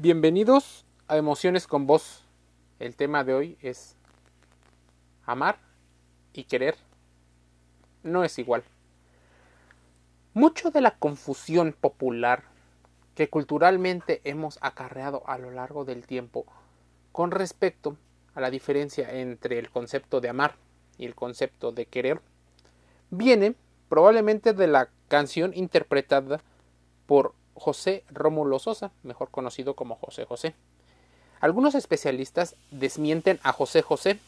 Bienvenidos a Emociones con Voz. El tema de hoy es amar y querer no es igual. Mucho de la confusión popular que culturalmente hemos acarreado a lo largo del tiempo con respecto a la diferencia entre el concepto de amar y el concepto de querer viene probablemente de la canción interpretada por José Rómulo Sosa, mejor conocido como José José. Algunos especialistas desmienten a José José,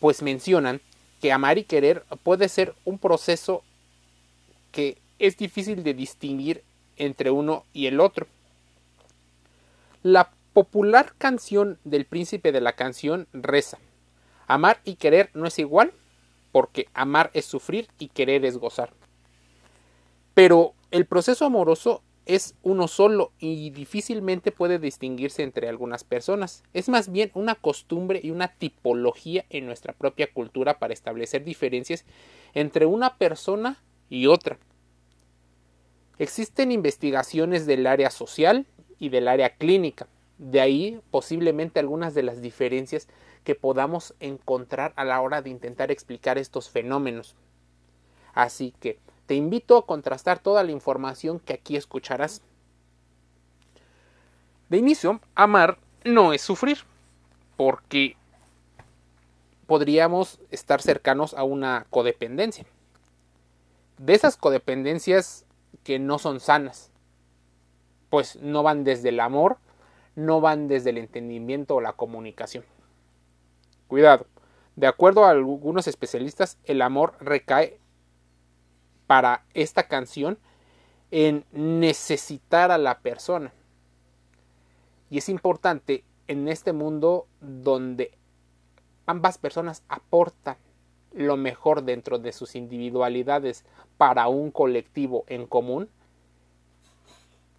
pues mencionan que amar y querer puede ser un proceso que es difícil de distinguir entre uno y el otro. La popular canción del príncipe de la canción reza Amar y querer no es igual, porque amar es sufrir y querer es gozar. Pero el proceso amoroso es uno solo y difícilmente puede distinguirse entre algunas personas. Es más bien una costumbre y una tipología en nuestra propia cultura para establecer diferencias entre una persona y otra. Existen investigaciones del área social y del área clínica. De ahí posiblemente algunas de las diferencias que podamos encontrar a la hora de intentar explicar estos fenómenos. Así que te invito a contrastar toda la información que aquí escucharás. De inicio, amar no es sufrir, porque podríamos estar cercanos a una codependencia. De esas codependencias que no son sanas, pues no van desde el amor, no van desde el entendimiento o la comunicación. Cuidado, de acuerdo a algunos especialistas, el amor recae para esta canción en necesitar a la persona. Y es importante en este mundo donde ambas personas aportan lo mejor dentro de sus individualidades para un colectivo en común,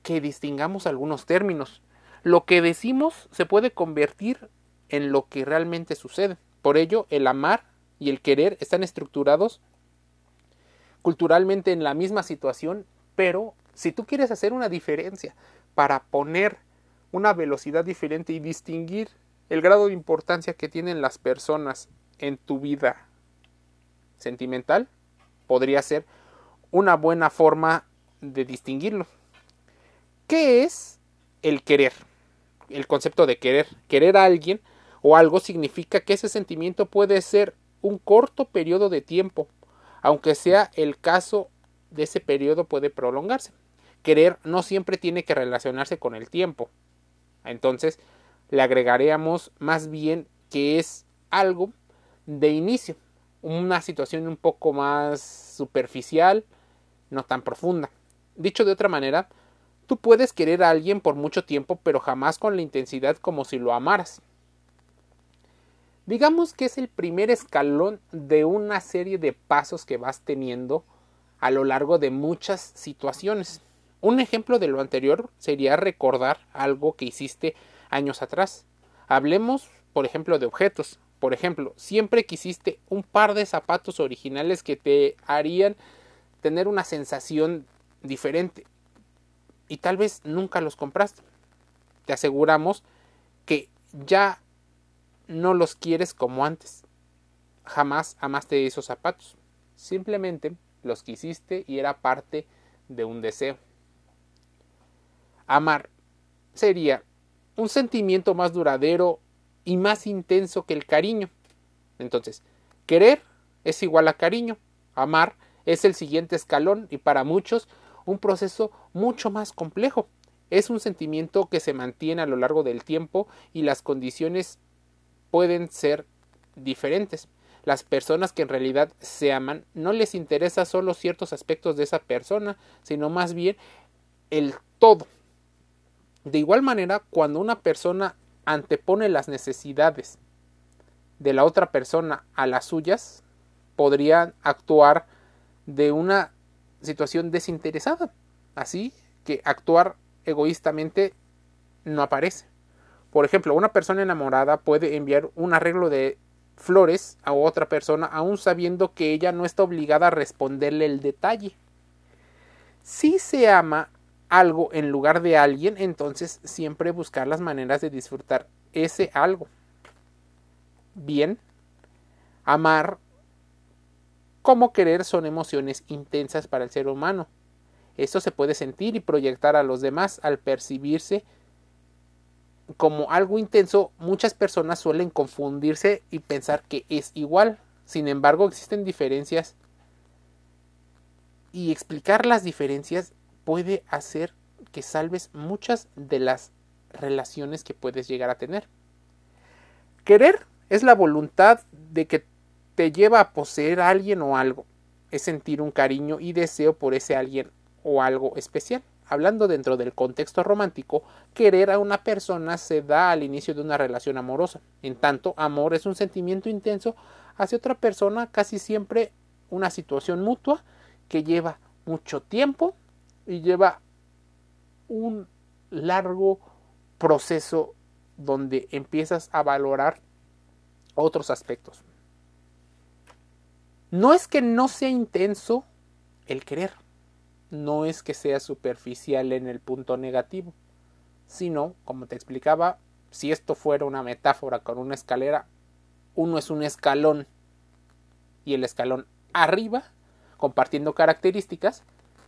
que distingamos algunos términos. Lo que decimos se puede convertir en lo que realmente sucede. Por ello, el amar y el querer están estructurados culturalmente en la misma situación, pero si tú quieres hacer una diferencia para poner una velocidad diferente y distinguir el grado de importancia que tienen las personas en tu vida sentimental, podría ser una buena forma de distinguirlo. ¿Qué es el querer? El concepto de querer. Querer a alguien o algo significa que ese sentimiento puede ser un corto periodo de tiempo aunque sea el caso de ese periodo puede prolongarse. Querer no siempre tiene que relacionarse con el tiempo. Entonces, le agregaríamos más bien que es algo de inicio, una situación un poco más superficial, no tan profunda. Dicho de otra manera, tú puedes querer a alguien por mucho tiempo, pero jamás con la intensidad como si lo amaras. Digamos que es el primer escalón de una serie de pasos que vas teniendo a lo largo de muchas situaciones. Un ejemplo de lo anterior sería recordar algo que hiciste años atrás. Hablemos, por ejemplo, de objetos. Por ejemplo, siempre quisiste un par de zapatos originales que te harían tener una sensación diferente y tal vez nunca los compraste. Te aseguramos que ya no los quieres como antes. Jamás amaste esos zapatos. Simplemente los quisiste y era parte de un deseo. Amar sería un sentimiento más duradero y más intenso que el cariño. Entonces, querer es igual a cariño. Amar es el siguiente escalón y para muchos un proceso mucho más complejo. Es un sentimiento que se mantiene a lo largo del tiempo y las condiciones pueden ser diferentes. Las personas que en realidad se aman no les interesa solo ciertos aspectos de esa persona, sino más bien el todo. De igual manera, cuando una persona antepone las necesidades de la otra persona a las suyas, podrían actuar de una situación desinteresada. Así que actuar egoístamente no aparece. Por ejemplo, una persona enamorada puede enviar un arreglo de flores a otra persona aún sabiendo que ella no está obligada a responderle el detalle. Si se ama algo en lugar de alguien, entonces siempre buscar las maneras de disfrutar ese algo. Bien, amar como querer son emociones intensas para el ser humano. Esto se puede sentir y proyectar a los demás al percibirse como algo intenso. Muchas personas suelen confundirse y pensar que es igual. Sin embargo, existen diferencias y explicar las diferencias puede hacer que salves muchas de las relaciones que puedes llegar a tener. Querer es la voluntad de que te lleva a poseer a alguien o algo. Es sentir un cariño y deseo por ese alguien o algo especial. Hablando dentro del contexto romántico, querer a una persona se da al inicio de una relación amorosa. En tanto, amor es un sentimiento intenso hacia otra persona, casi siempre una situación mutua que lleva mucho tiempo y lleva un largo proceso donde empiezas a valorar otros aspectos. No es que no sea intenso el querer, no es que sea superficial en el punto negativo, sino, como te explicaba, si esto fuera una metáfora con una escalera, uno es un escalón y el escalón arriba, compartiendo características,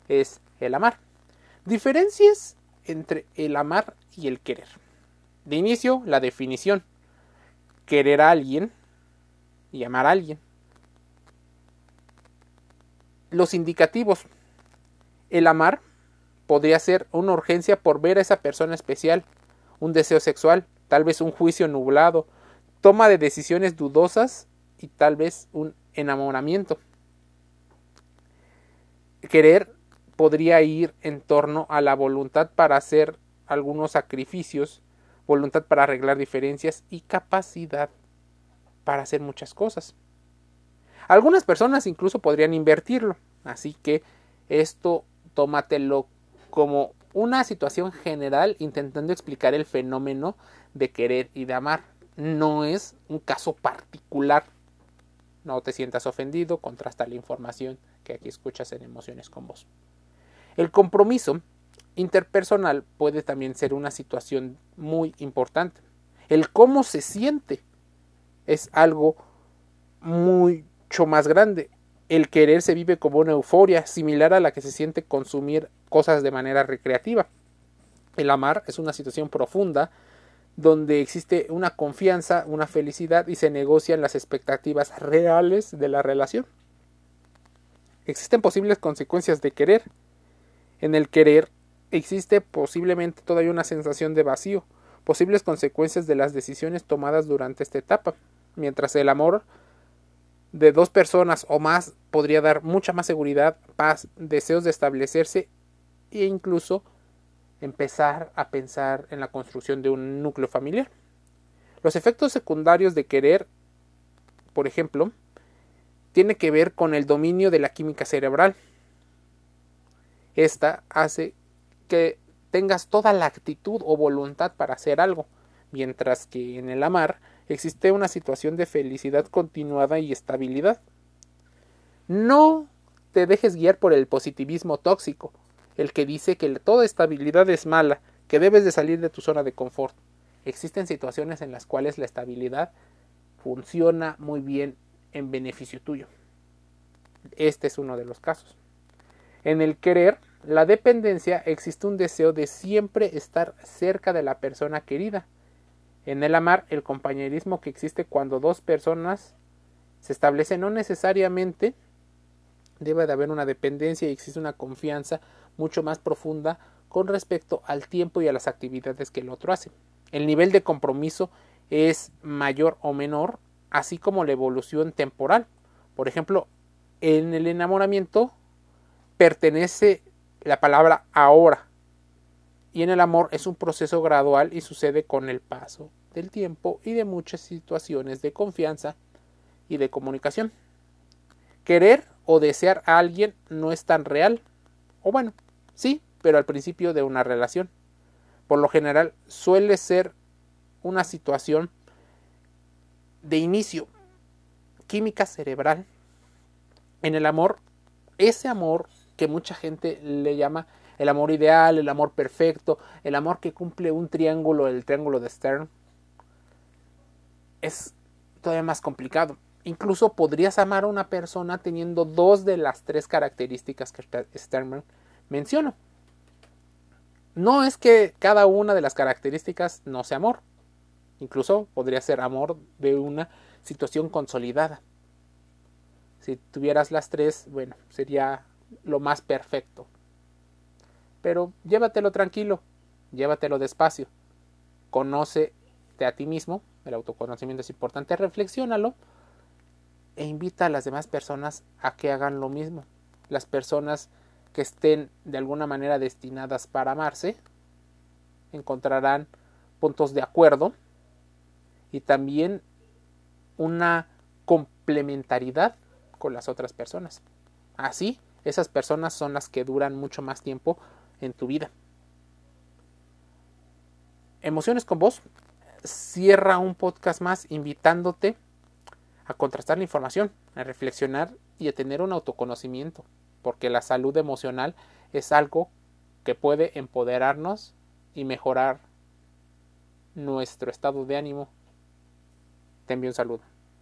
es el amar. Diferencias entre el amar y el querer. De inicio, la definición. Querer a alguien y amar a alguien. Los indicativos. El amar podría ser una urgencia por ver a esa persona especial, un deseo sexual, tal vez un juicio nublado, toma de decisiones dudosas y tal vez un enamoramiento. Querer podría ir en torno a la voluntad para hacer algunos sacrificios, voluntad para arreglar diferencias y capacidad para hacer muchas cosas. Algunas personas incluso podrían invertirlo, así que esto tómatelo como una situación general intentando explicar el fenómeno de querer y de amar. No es un caso particular. No te sientas ofendido, contrasta la información que aquí escuchas en Emociones con vos. El compromiso interpersonal puede también ser una situación muy importante. El cómo se siente es algo mucho más grande. El querer se vive como una euforia similar a la que se siente consumir cosas de manera recreativa. El amar es una situación profunda donde existe una confianza, una felicidad y se negocian las expectativas reales de la relación. Existen posibles consecuencias de querer en el querer existe posiblemente todavía una sensación de vacío, posibles consecuencias de las decisiones tomadas durante esta etapa, mientras el amor de dos personas o más podría dar mucha más seguridad, paz, deseos de establecerse e incluso empezar a pensar en la construcción de un núcleo familiar. Los efectos secundarios de querer, por ejemplo, tiene que ver con el dominio de la química cerebral, esta hace que tengas toda la actitud o voluntad para hacer algo, mientras que en el amar existe una situación de felicidad continuada y estabilidad. No te dejes guiar por el positivismo tóxico, el que dice que toda estabilidad es mala, que debes de salir de tu zona de confort. Existen situaciones en las cuales la estabilidad funciona muy bien en beneficio tuyo. Este es uno de los casos. En el querer, la dependencia existe un deseo de siempre estar cerca de la persona querida. En el amar, el compañerismo que existe cuando dos personas se establece no necesariamente debe de haber una dependencia y existe una confianza mucho más profunda con respecto al tiempo y a las actividades que el otro hace. El nivel de compromiso es mayor o menor, así como la evolución temporal. Por ejemplo, en el enamoramiento pertenece la palabra ahora. Y en el amor es un proceso gradual y sucede con el paso del tiempo y de muchas situaciones de confianza y de comunicación. Querer o desear a alguien no es tan real. O bueno, sí, pero al principio de una relación. Por lo general suele ser una situación de inicio química cerebral. En el amor, ese amor que mucha gente le llama el amor ideal, el amor perfecto, el amor que cumple un triángulo, el triángulo de Stern, es todavía más complicado. Incluso podrías amar a una persona teniendo dos de las tres características que Sternberg menciona. No es que cada una de las características no sea amor. Incluso podría ser amor de una situación consolidada. Si tuvieras las tres, bueno, sería lo más perfecto. Pero llévatelo tranquilo, llévatelo despacio. Conócete a ti mismo, el autoconocimiento es importante, reflexiónalo e invita a las demás personas a que hagan lo mismo. Las personas que estén de alguna manera destinadas para amarse encontrarán puntos de acuerdo y también una complementariedad con las otras personas. Así, esas personas son las que duran mucho más tiempo en tu vida. Emociones con vos cierra un podcast más invitándote a contrastar la información, a reflexionar y a tener un autoconocimiento, porque la salud emocional es algo que puede empoderarnos y mejorar nuestro estado de ánimo. Te envío un saludo.